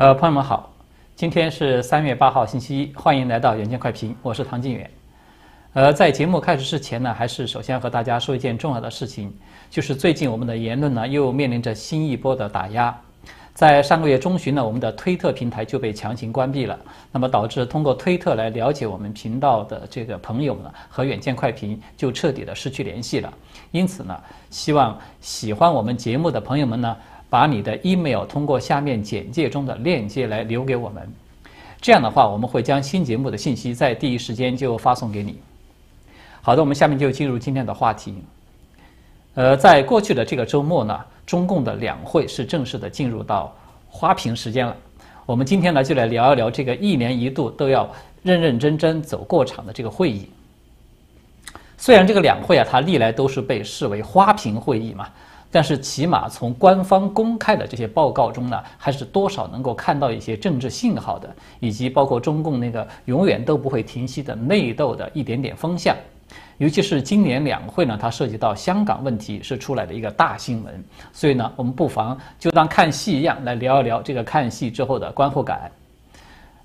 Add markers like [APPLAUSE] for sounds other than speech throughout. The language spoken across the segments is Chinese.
呃，朋友们好，今天是三月八号星期一，欢迎来到远见快评，我是唐晋远。呃，在节目开始之前呢，还是首先和大家说一件重要的事情，就是最近我们的言论呢又面临着新一波的打压。在上个月中旬呢，我们的推特平台就被强行关闭了，那么导致通过推特来了解我们频道的这个朋友呢和远见快评就彻底的失去联系了。因此呢，希望喜欢我们节目的朋友们呢。把你的 email 通过下面简介中的链接来留给我们，这样的话，我们会将新节目的信息在第一时间就发送给你。好的，我们下面就进入今天的话题。呃，在过去的这个周末呢，中共的两会是正式的进入到花瓶时间了。我们今天呢，就来聊一聊这个一年一度都要认认真真走过场的这个会议。虽然这个两会啊，它历来都是被视为花瓶会议嘛。但是，起码从官方公开的这些报告中呢，还是多少能够看到一些政治信号的，以及包括中共那个永远都不会停息的内斗的一点点风向。尤其是今年两会呢，它涉及到香港问题，是出来的一个大新闻。所以呢，我们不妨就当看戏一样来聊一聊这个看戏之后的观后感。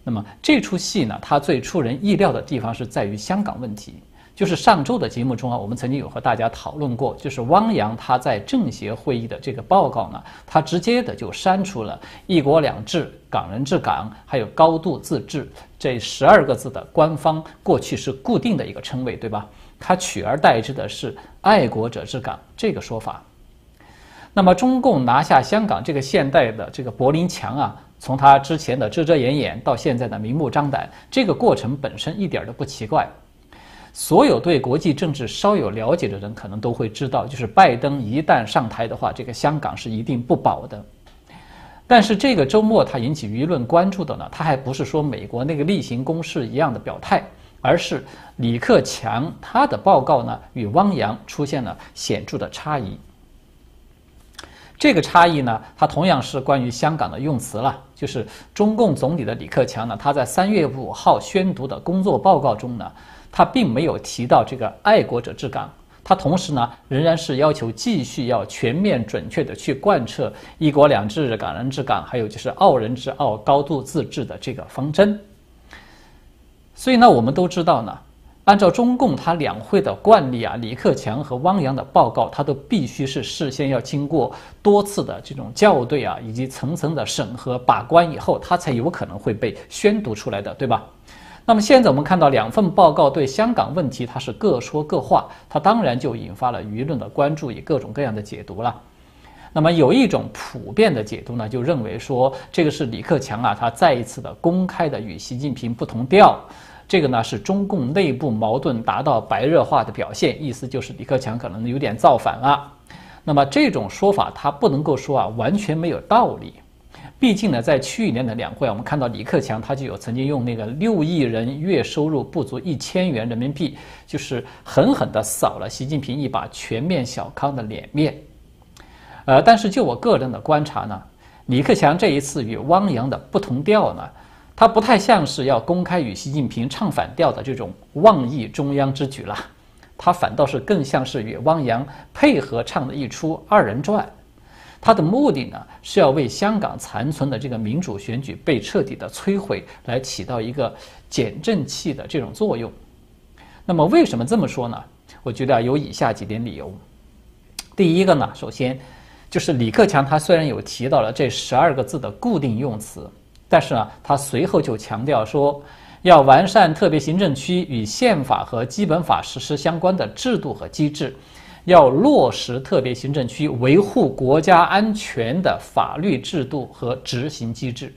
那么这出戏呢，它最出人意料的地方是在于香港问题。就是上周的节目中啊，我们曾经有和大家讨论过，就是汪洋他在政协会议的这个报告呢，他直接的就删除了“一国两制”“港人治港”还有“高度自治”这十二个字的官方过去是固定的一个称谓，对吧？他取而代之的是“爱国者治港”这个说法。那么，中共拿下香港这个现代的这个柏林墙啊，从他之前的遮遮掩掩到现在的明目张胆，这个过程本身一点都不奇怪。所有对国际政治稍有了解的人，可能都会知道，就是拜登一旦上台的话，这个香港是一定不保的。但是这个周末他引起舆论关注的呢，他还不是说美国那个例行公事一样的表态，而是李克强他的报告呢与汪洋出现了显著的差异。这个差异呢，它同样是关于香港的用词了，就是中共总理的李克强呢，他在三月五号宣读的工作报告中呢。他并没有提到这个爱国者治港，他同时呢仍然是要求继续要全面准确的去贯彻一国两制、港人治港，还有就是澳人治澳、高度自治的这个方针。所以呢，我们都知道呢，按照中共他两会的惯例啊，李克强和汪洋的报告，他都必须是事先要经过多次的这种校对啊，以及层层的审核把关以后，他才有可能会被宣读出来的，对吧？那么现在我们看到两份报告对香港问题，它是各说各话，它当然就引发了舆论的关注，以各种各样的解读了。那么有一种普遍的解读呢，就认为说这个是李克强啊，他再一次的公开的与习近平不同调，这个呢是中共内部矛盾达到白热化的表现，意思就是李克强可能有点造反了。那么这种说法，它不能够说啊完全没有道理。毕竟呢，在去年的两会，我们看到李克强他就有曾经用那个六亿人月收入不足一千元人民币，就是狠狠地扫了习近平一把全面小康的脸面。呃，但是就我个人的观察呢，李克强这一次与汪洋的不同调呢，他不太像是要公开与习近平唱反调的这种妄议中央之举了，他反倒是更像是与汪洋配合唱的一出二人转。他的目的呢，是要为香港残存的这个民主选举被彻底的摧毁，来起到一个减震器的这种作用。那么为什么这么说呢？我觉得有以下几点理由。第一个呢，首先就是李克强他虽然有提到了这十二个字的固定用词，但是呢，他随后就强调说，要完善特别行政区与宪法和基本法实施相关的制度和机制。要落实特别行政区维护国家安全的法律制度和执行机制，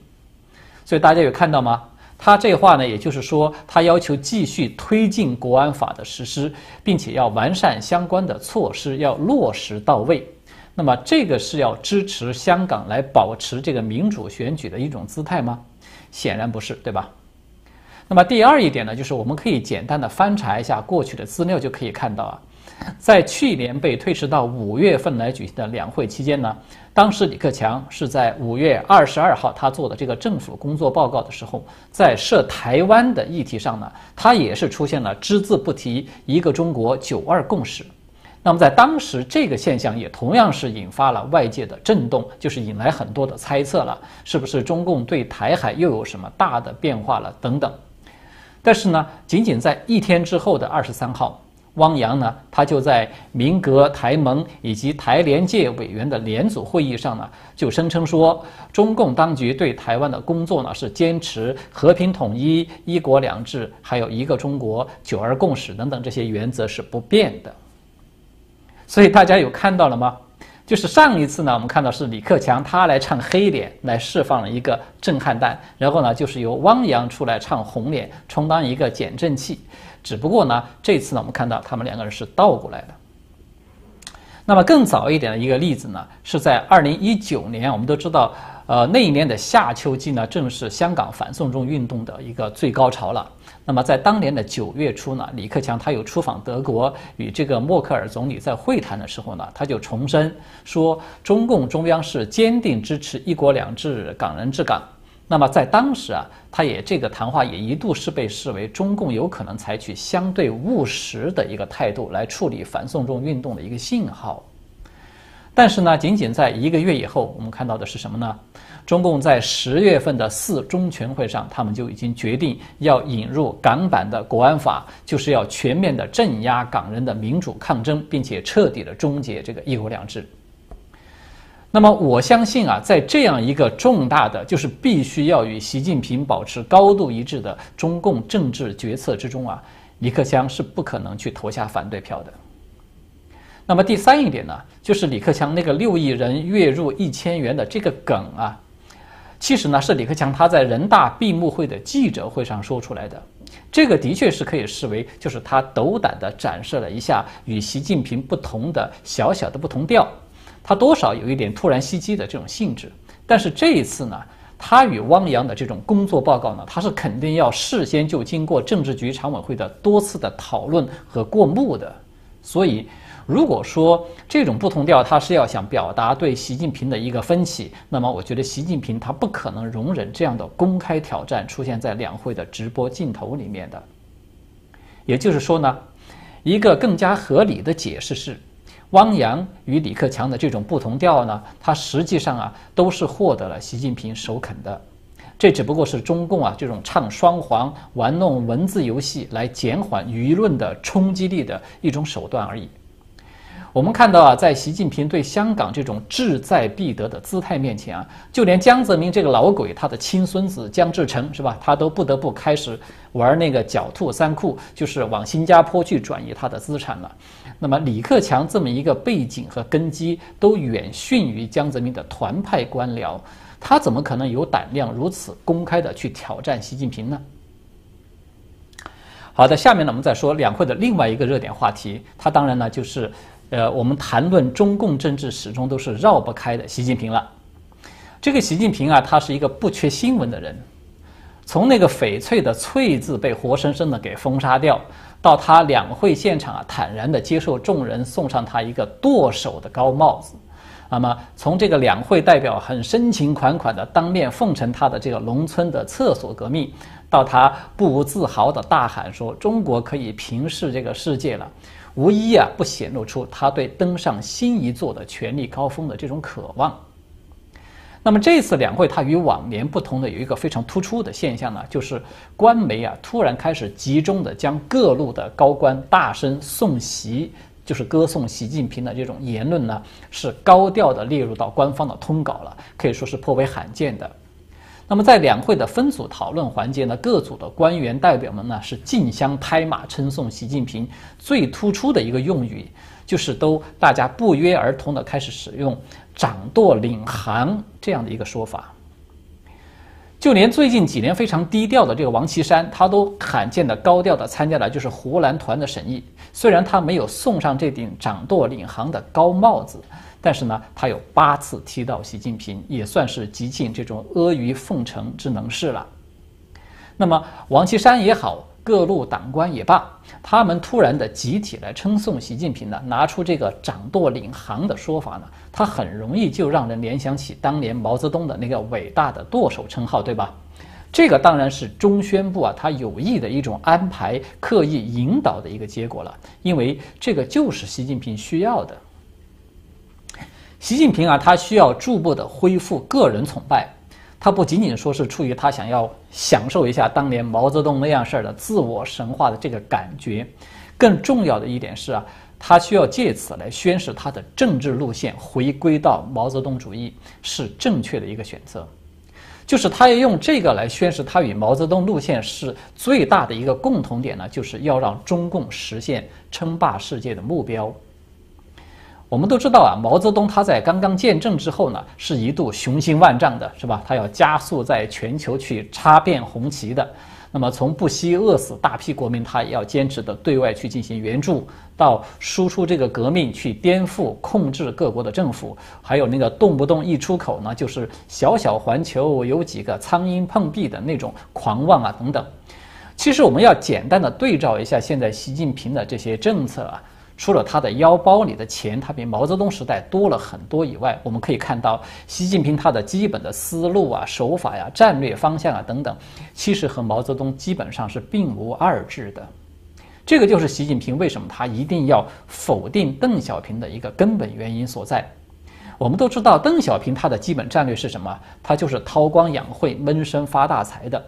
所以大家有看到吗？他这话呢，也就是说，他要求继续推进国安法的实施，并且要完善相关的措施，要落实到位。那么，这个是要支持香港来保持这个民主选举的一种姿态吗？显然不是，对吧？那么第二一点呢，就是我们可以简单的翻查一下过去的资料，就可以看到啊。在去年被推迟到五月份来举行的两会期间呢，当时李克强是在五月二十二号他做的这个政府工作报告的时候，在涉台湾的议题上呢，他也是出现了只字不提一个中国九二共识。那么在当时，这个现象也同样是引发了外界的震动，就是引来很多的猜测了，是不是中共对台海又有什么大的变化了等等。但是呢，仅仅在一天之后的二十三号，汪洋呢，他就在民革、台盟以及台联界委员的联组会议上呢，就声称说，中共当局对台湾的工作呢是坚持和平统一、一国两制，还有一个中国、九二共识等等这些原则是不变的。所以大家有看到了吗？就是上一次呢，我们看到是李克强他来唱黑脸，来释放了一个震撼弹，然后呢，就是由汪洋出来唱红脸，充当一个减震器。只不过呢，这次呢，我们看到他们两个人是倒过来的。那么更早一点的一个例子呢，是在二零一九年，我们都知道，呃，那一年的夏秋季呢，正是香港反送中运动的一个最高潮了。那么在当年的九月初呢，李克强他又出访德国，与这个默克尔总理在会谈的时候呢，他就重申说，中共中央是坚定支持一国两制、港人治港。那么在当时啊，他也这个谈话也一度是被视为中共有可能采取相对务实的一个态度来处理反送中运动的一个信号。但是呢，仅仅在一个月以后，我们看到的是什么呢？中共在十月份的四中全会上，他们就已经决定要引入港版的国安法，就是要全面的镇压港人的民主抗争，并且彻底的终结这个一国两制。那么我相信啊，在这样一个重大的，就是必须要与习近平保持高度一致的中共政治决策之中啊，李克强是不可能去投下反对票的。那么第三一点呢，就是李克强那个六亿人月入一千元的这个梗啊。其实呢，是李克强他在人大闭幕会的记者会上说出来的，这个的确是可以视为就是他斗胆地展示了一下与习近平不同的小小的不同调，他多少有一点突然袭击的这种性质。但是这一次呢，他与汪洋的这种工作报告呢，他是肯定要事先就经过政治局常委会的多次的讨论和过目的，所以。如果说这种不同调，他是要想表达对习近平的一个分歧，那么我觉得习近平他不可能容忍这样的公开挑战出现在两会的直播镜头里面的。也就是说呢，一个更加合理的解释是，汪洋与李克强的这种不同调呢，他实际上啊都是获得了习近平首肯的，这只不过是中共啊这种唱双簧、玩弄文字游戏来减缓舆论的冲击力的一种手段而已。我们看到啊，在习近平对香港这种志在必得的姿态面前啊，就连江泽民这个老鬼，他的亲孙子江志成是吧，他都不得不开始玩那个狡兔三窟，就是往新加坡去转移他的资产了。那么李克强这么一个背景和根基都远逊于江泽民的团派官僚，他怎么可能有胆量如此公开的去挑战习近平呢？好的，下面呢我们再说两会的另外一个热点话题，它当然呢就是。呃，我们谈论中共政治始终都是绕不开的习近平了。这个习近平啊，他是一个不缺新闻的人。从那个翡翠的“翠”字被活生生的给封杀掉，到他两会现场啊坦然的接受众人送上他一个剁手的高帽子，那么从这个两会代表很深情款款的当面奉承他的这个农村的厕所革命，到他不无自豪的大喊说中国可以平视这个世界了。无一啊不显露出他对登上新一座的权力高峰的这种渴望。那么这次两会，它与往年不同的有一个非常突出的现象呢，就是官媒啊突然开始集中的将各路的高官大声送习，就是歌颂习近平的这种言论呢，是高调的列入到官方的通稿了，可以说是颇为罕见的。那么在两会的分组讨论环节呢，各组的官员代表们呢是竞相拍马称颂习近平。最突出的一个用语，就是都大家不约而同的开始使用“掌舵领航”这样的一个说法。就连最近几年非常低调的这个王岐山，他都罕见的高调的参加了就是湖南团的审议。虽然他没有送上这顶“掌舵领航”的高帽子。但是呢，他有八次提到习近平，也算是极尽这种阿谀奉承之能事了。那么王岐山也好，各路党官也罢，他们突然的集体来称颂习近平呢，拿出这个“掌舵领航”的说法呢，他很容易就让人联想起当年毛泽东的那个伟大的舵手称号，对吧？这个当然是中宣部啊，他有意的一种安排、刻意引导的一个结果了，因为这个就是习近平需要的。习近平啊，他需要逐步的恢复个人崇拜，他不仅仅说是出于他想要享受一下当年毛泽东那样事儿的自我神话的这个感觉，更重要的一点是啊，他需要借此来宣示他的政治路线回归到毛泽东主义是正确的一个选择，就是他要用这个来宣示他与毛泽东路线是最大的一个共同点呢，就是要让中共实现称霸世界的目标。我们都知道啊，毛泽东他在刚刚建政之后呢，是一度雄心万丈的，是吧？他要加速在全球去插遍红旗的。那么从不惜饿死大批国民，他也要坚持的对外去进行援助，到输出这个革命去颠覆控制各国的政府，还有那个动不动一出口呢就是小小环球有几个苍蝇碰壁的那种狂妄啊等等。其实我们要简单的对照一下现在习近平的这些政策啊。除了他的腰包里的钱，他比毛泽东时代多了很多以外，我们可以看到习近平他的基本的思路啊、手法呀、战略方向啊等等，其实和毛泽东基本上是并无二致的。这个就是习近平为什么他一定要否定邓小平的一个根本原因所在。我们都知道，邓小平他的基本战略是什么？他就是韬光养晦、闷声发大财的。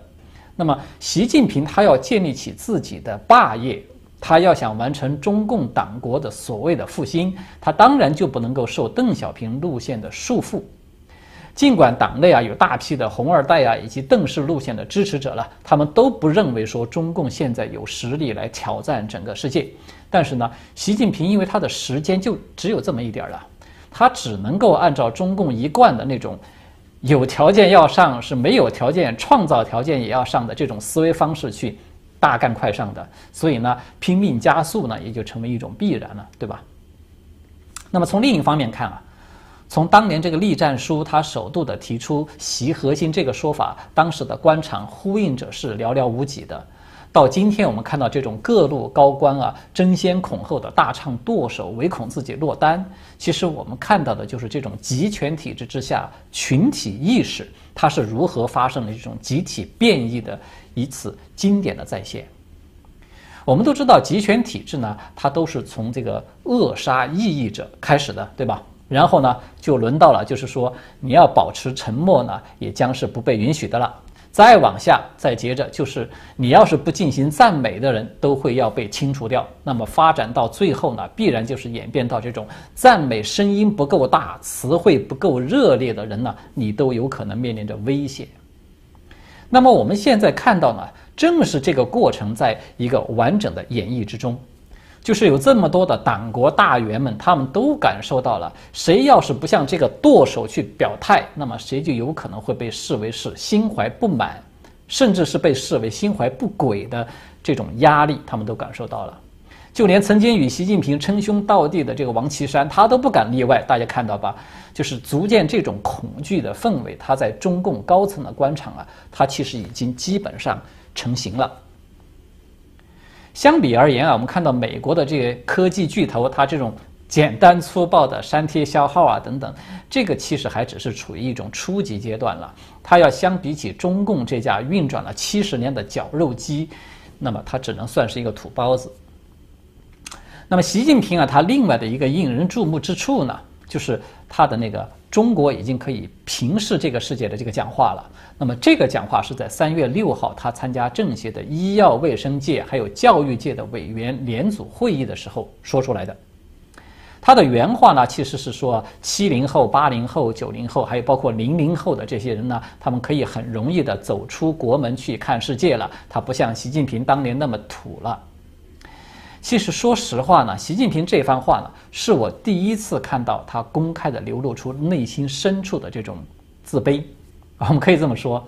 那么，习近平他要建立起自己的霸业。他要想完成中共党国的所谓的复兴，他当然就不能够受邓小平路线的束缚。尽管党内啊有大批的红二代啊以及邓氏路线的支持者了，他们都不认为说中共现在有实力来挑战整个世界。但是呢，习近平因为他的时间就只有这么一点了，他只能够按照中共一贯的那种有条件要上，是没有条件创造条件也要上的这种思维方式去。大干快上的，所以呢，拼命加速呢，也就成为一种必然了，对吧？那么从另一方面看啊，从当年这个栗战书他首度的提出“习核心”这个说法，当时的官场呼应者是寥寥无几的。到今天我们看到这种各路高官啊争先恐后的大唱剁手，唯恐自己落单。其实我们看到的就是这种集权体制之下群体意识它是如何发生了这种集体变异的。一次经典的再现。我们都知道，集权体制呢，它都是从这个扼杀异议者开始的，对吧？然后呢，就轮到了，就是说你要保持沉默呢，也将是不被允许的了。再往下，再接着就是你要是不进行赞美的人，都会要被清除掉。那么发展到最后呢，必然就是演变到这种赞美声音不够大、词汇不够热烈的人呢，你都有可能面临着危险。那么我们现在看到呢，正是这个过程在一个完整的演绎之中，就是有这么多的党国大员们，他们都感受到了，谁要是不向这个剁手去表态，那么谁就有可能会被视为是心怀不满，甚至是被视为心怀不轨的这种压力，他们都感受到了。就连曾经与习近平称兄道弟的这个王岐山，他都不敢例外。大家看到吧？就是逐渐这种恐惧的氛围，他在中共高层的官场啊，他其实已经基本上成型了。相比而言啊，我们看到美国的这些科技巨头，他这种简单粗暴的删帖消耗啊等等，这个其实还只是处于一种初级阶段了。它要相比起中共这架运转了七十年的绞肉机，那么它只能算是一个土包子。那么习近平啊，他另外的一个引人注目之处呢，就是他的那个“中国已经可以平视这个世界”的这个讲话了。那么这个讲话是在三月六号他参加政协的医药卫生界还有教育界的委员联组会议的时候说出来的。他的原话呢，其实是说七零后、八零后、九零后，还有包括零零后的这些人呢，他们可以很容易的走出国门去看世界了。他不像习近平当年那么土了。其实，说实话呢，习近平这番话呢，是我第一次看到他公开的流露出内心深处的这种自卑。我们可以这么说，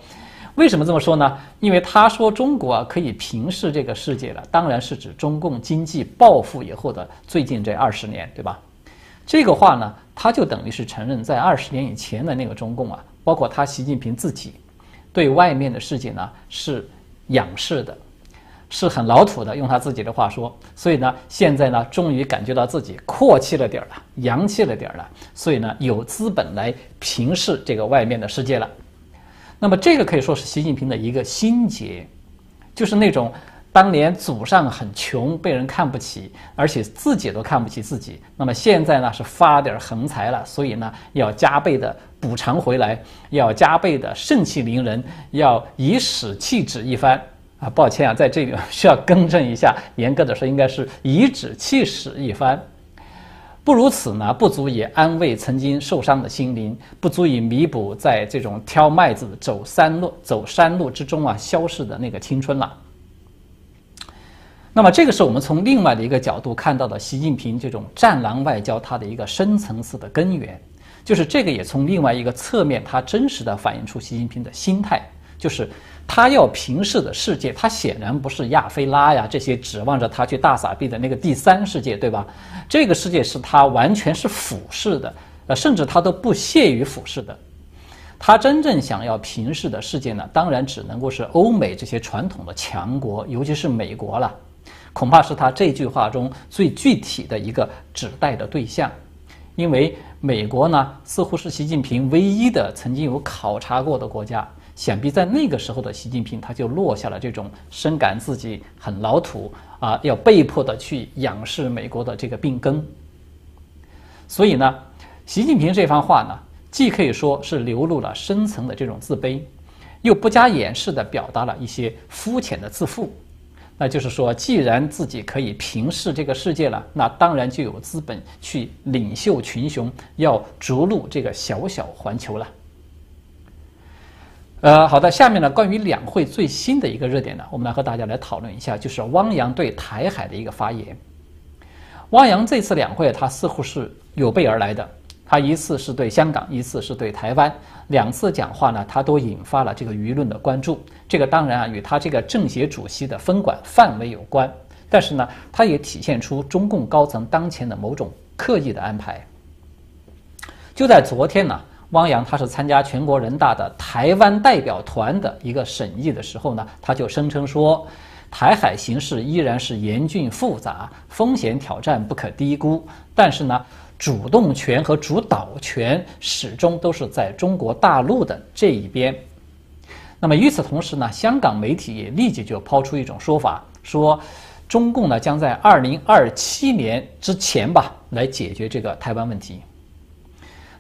为什么这么说呢？因为他说中国啊可以平视这个世界了，当然是指中共经济暴富以后的最近这二十年，对吧？这个话呢，他就等于是承认，在二十年以前的那个中共啊，包括他习近平自己，对外面的世界呢是仰视的。是很老土的，用他自己的话说，所以呢，现在呢，终于感觉到自己阔气了点儿了，洋气了点儿了，所以呢，有资本来平视这个外面的世界了。那么这个可以说是习近平的一个心结，就是那种当年祖上很穷，被人看不起，而且自己都看不起自己。那么现在呢是发点横财了，所以呢要加倍的补偿回来，要加倍的盛气凌人，要以史气指一番。啊，抱歉啊，在这里 [LAUGHS] 需要更正一下，严格的说应该是颐指气使一番。不如此呢，不足以安慰曾经受伤的心灵，不足以弥补在这种挑麦子、走山路、走山路之中啊消逝的那个青春了。那么，这个是我们从另外的一个角度看到的习近平这种战狼外交它的一个深层次的根源，就是这个也从另外一个侧面，它真实的反映出习近平的心态，就是。他要平视的世界，他显然不是亚非拉呀，这些指望着他去大撒币的那个第三世界，对吧？这个世界是他完全是俯视的，呃，甚至他都不屑于俯视的。他真正想要平视的世界呢，当然只能够是欧美这些传统的强国，尤其是美国了。恐怕是他这句话中最具体的一个指代的对象，因为美国呢，似乎是习近平唯一的曾经有考察过的国家。想必在那个时候的习近平，他就落下了这种深感自己很老土啊，要被迫的去仰视美国的这个病根。所以呢，习近平这番话呢，既可以说是流露了深层的这种自卑，又不加掩饰的表达了一些肤浅的自负。那就是说，既然自己可以平视这个世界了，那当然就有资本去领袖群雄，要逐鹿这个小小环球了。呃，好的，下面呢，关于两会最新的一个热点呢，我们来和大家来讨论一下，就是汪洋对台海的一个发言。汪洋这次两会，他似乎是有备而来的，他一次是对香港，一次是对台湾，两次讲话呢，他都引发了这个舆论的关注。这个当然啊，与他这个政协主席的分管范围有关，但是呢，他也体现出中共高层当前的某种刻意的安排。就在昨天呢。汪洋他是参加全国人大的台湾代表团的一个审议的时候呢，他就声称说，台海形势依然是严峻复杂，风险挑战不可低估。但是呢，主动权和主导权始终都是在中国大陆的这一边。那么与此同时呢，香港媒体也立即就抛出一种说法，说中共呢将在二零二七年之前吧来解决这个台湾问题。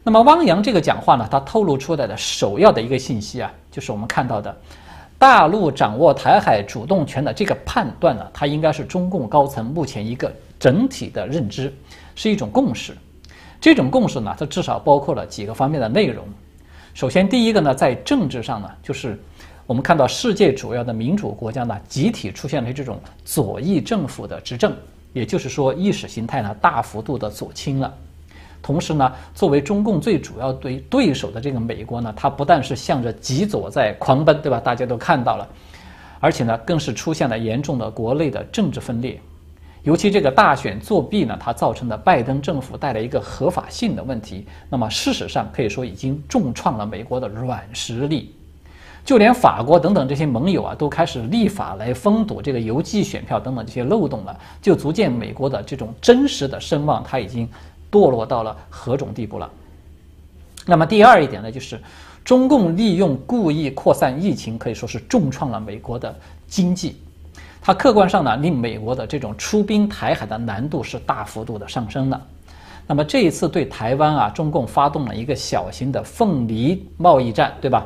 那么汪洋这个讲话呢，他透露出来的首要的一个信息啊，就是我们看到的，大陆掌握台海主动权的这个判断呢，它应该是中共高层目前一个整体的认知，是一种共识。这种共识呢，它至少包括了几个方面的内容。首先，第一个呢，在政治上呢，就是我们看到世界主要的民主国家呢，集体出现了这种左翼政府的执政，也就是说，意识形态呢，大幅度的左倾了。同时呢，作为中共最主要对对手的这个美国呢，它不但是向着极左在狂奔，对吧？大家都看到了，而且呢，更是出现了严重的国内的政治分裂。尤其这个大选作弊呢，它造成的拜登政府带来一个合法性的问题。那么事实上可以说已经重创了美国的软实力，就连法国等等这些盟友啊，都开始立法来封堵这个邮寄选票等等这些漏洞了，就足见美国的这种真实的声望，它已经。堕落到了何种地步了？那么第二一点呢，就是中共利用故意扩散疫情，可以说是重创了美国的经济。它客观上呢，令美国的这种出兵台海的难度是大幅度的上升了。那么这一次对台湾啊，中共发动了一个小型的凤梨贸易战，对吧？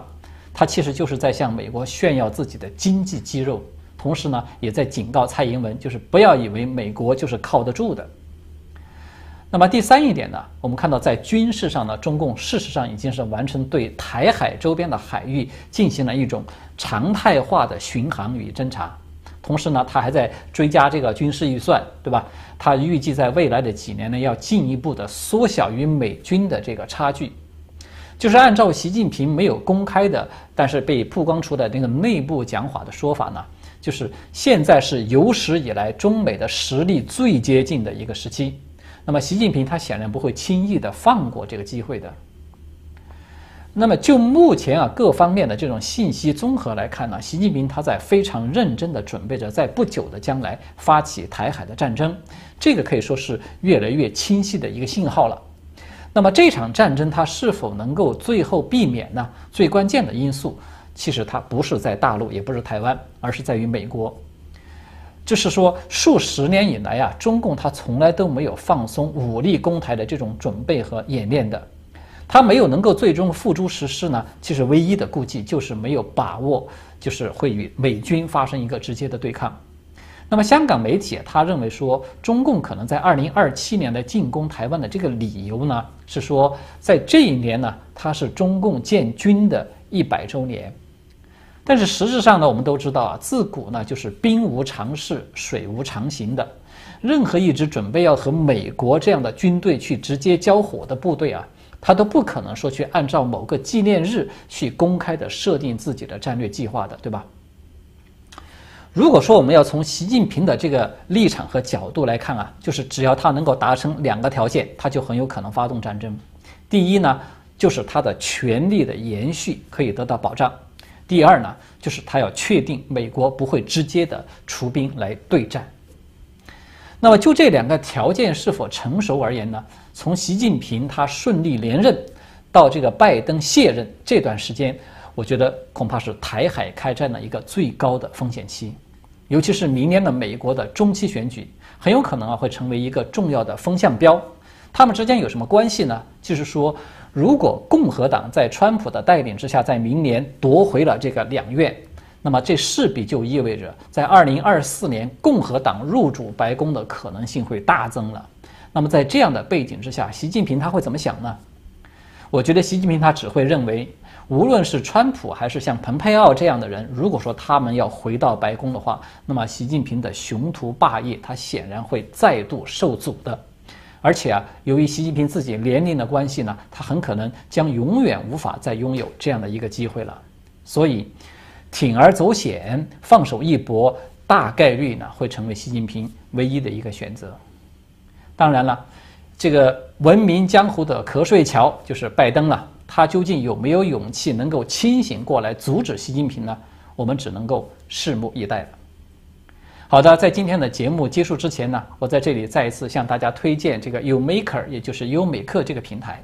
它其实就是在向美国炫耀自己的经济肌肉，同时呢，也在警告蔡英文，就是不要以为美国就是靠得住的。那么第三一点呢，我们看到在军事上呢，中共事实上已经是完成对台海周边的海域进行了一种常态化的巡航与侦察，同时呢，他还在追加这个军事预算，对吧？他预计在未来的几年呢，要进一步的缩小与美军的这个差距，就是按照习近平没有公开的，但是被曝光出的那个内部讲法的说法呢，就是现在是有史以来中美的实力最接近的一个时期。那么，习近平他显然不会轻易的放过这个机会的。那么，就目前啊各方面的这种信息综合来看呢，习近平他在非常认真的准备着，在不久的将来发起台海的战争，这个可以说是越来越清晰的一个信号了。那么，这场战争它是否能够最后避免呢？最关键的因素其实它不是在大陆，也不是台湾，而是在于美国。就是说，数十年以来啊，中共它从来都没有放松武力攻台的这种准备和演练的，它没有能够最终付诸实施呢。其实唯一的顾忌就是没有把握，就是会与美军发生一个直接的对抗。那么，香港媒体他认为说，中共可能在二零二七年的进攻台湾的这个理由呢，是说在这一年呢，它是中共建军的一百周年。但是实质上呢，我们都知道啊，自古呢就是兵无常势，水无常形的。任何一支准备要和美国这样的军队去直接交火的部队啊，他都不可能说去按照某个纪念日去公开的设定自己的战略计划的，对吧？如果说我们要从习近平的这个立场和角度来看啊，就是只要他能够达成两个条件，他就很有可能发动战争。第一呢，就是他的权力的延续可以得到保障。第二呢，就是他要确定美国不会直接的出兵来对战。那么就这两个条件是否成熟而言呢？从习近平他顺利连任到这个拜登卸任这段时间，我觉得恐怕是台海开战的一个最高的风险期。尤其是明年的美国的中期选举，很有可能啊会成为一个重要的风向标。他们之间有什么关系呢？就是说。如果共和党在川普的带领之下，在明年夺回了这个两院，那么这势必就意味着，在二零二四年共和党入主白宫的可能性会大增了。那么在这样的背景之下，习近平他会怎么想呢？我觉得习近平他只会认为，无论是川普还是像蓬佩奥这样的人，如果说他们要回到白宫的话，那么习近平的雄图霸业他显然会再度受阻的。而且啊，由于习近平自己年龄的关系呢，他很可能将永远无法再拥有这样的一个机会了。所以，铤而走险，放手一搏，大概率呢会成为习近平唯一的一个选择。当然了，这个闻名江湖的瞌睡桥就是拜登了，他究竟有没有勇气能够清醒过来阻止习近平呢？我们只能够拭目以待了。好的，在今天的节目结束之前呢，我在这里再一次向大家推荐这个 UMaker，也就是优美克这个平台。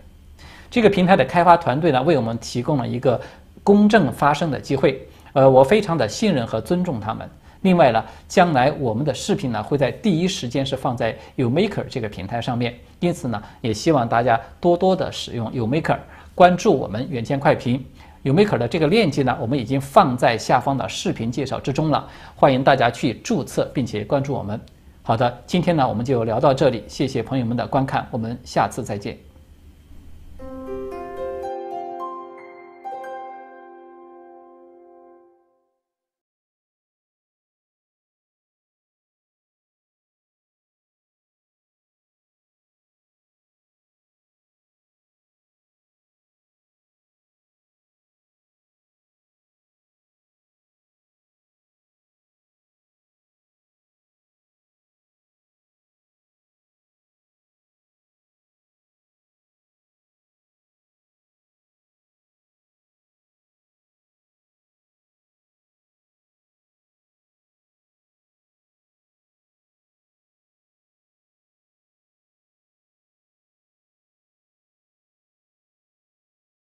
这个平台的开发团队呢，为我们提供了一个公正发声的机会。呃，我非常的信任和尊重他们。另外呢，将来我们的视频呢会在第一时间是放在 UMaker 这个平台上面。因此呢，也希望大家多多的使用 UMaker，关注我们远见快评。有 Maker 的这个链接呢，我们已经放在下方的视频介绍之中了，欢迎大家去注册并且关注我们。好的，今天呢我们就聊到这里，谢谢朋友们的观看，我们下次再见。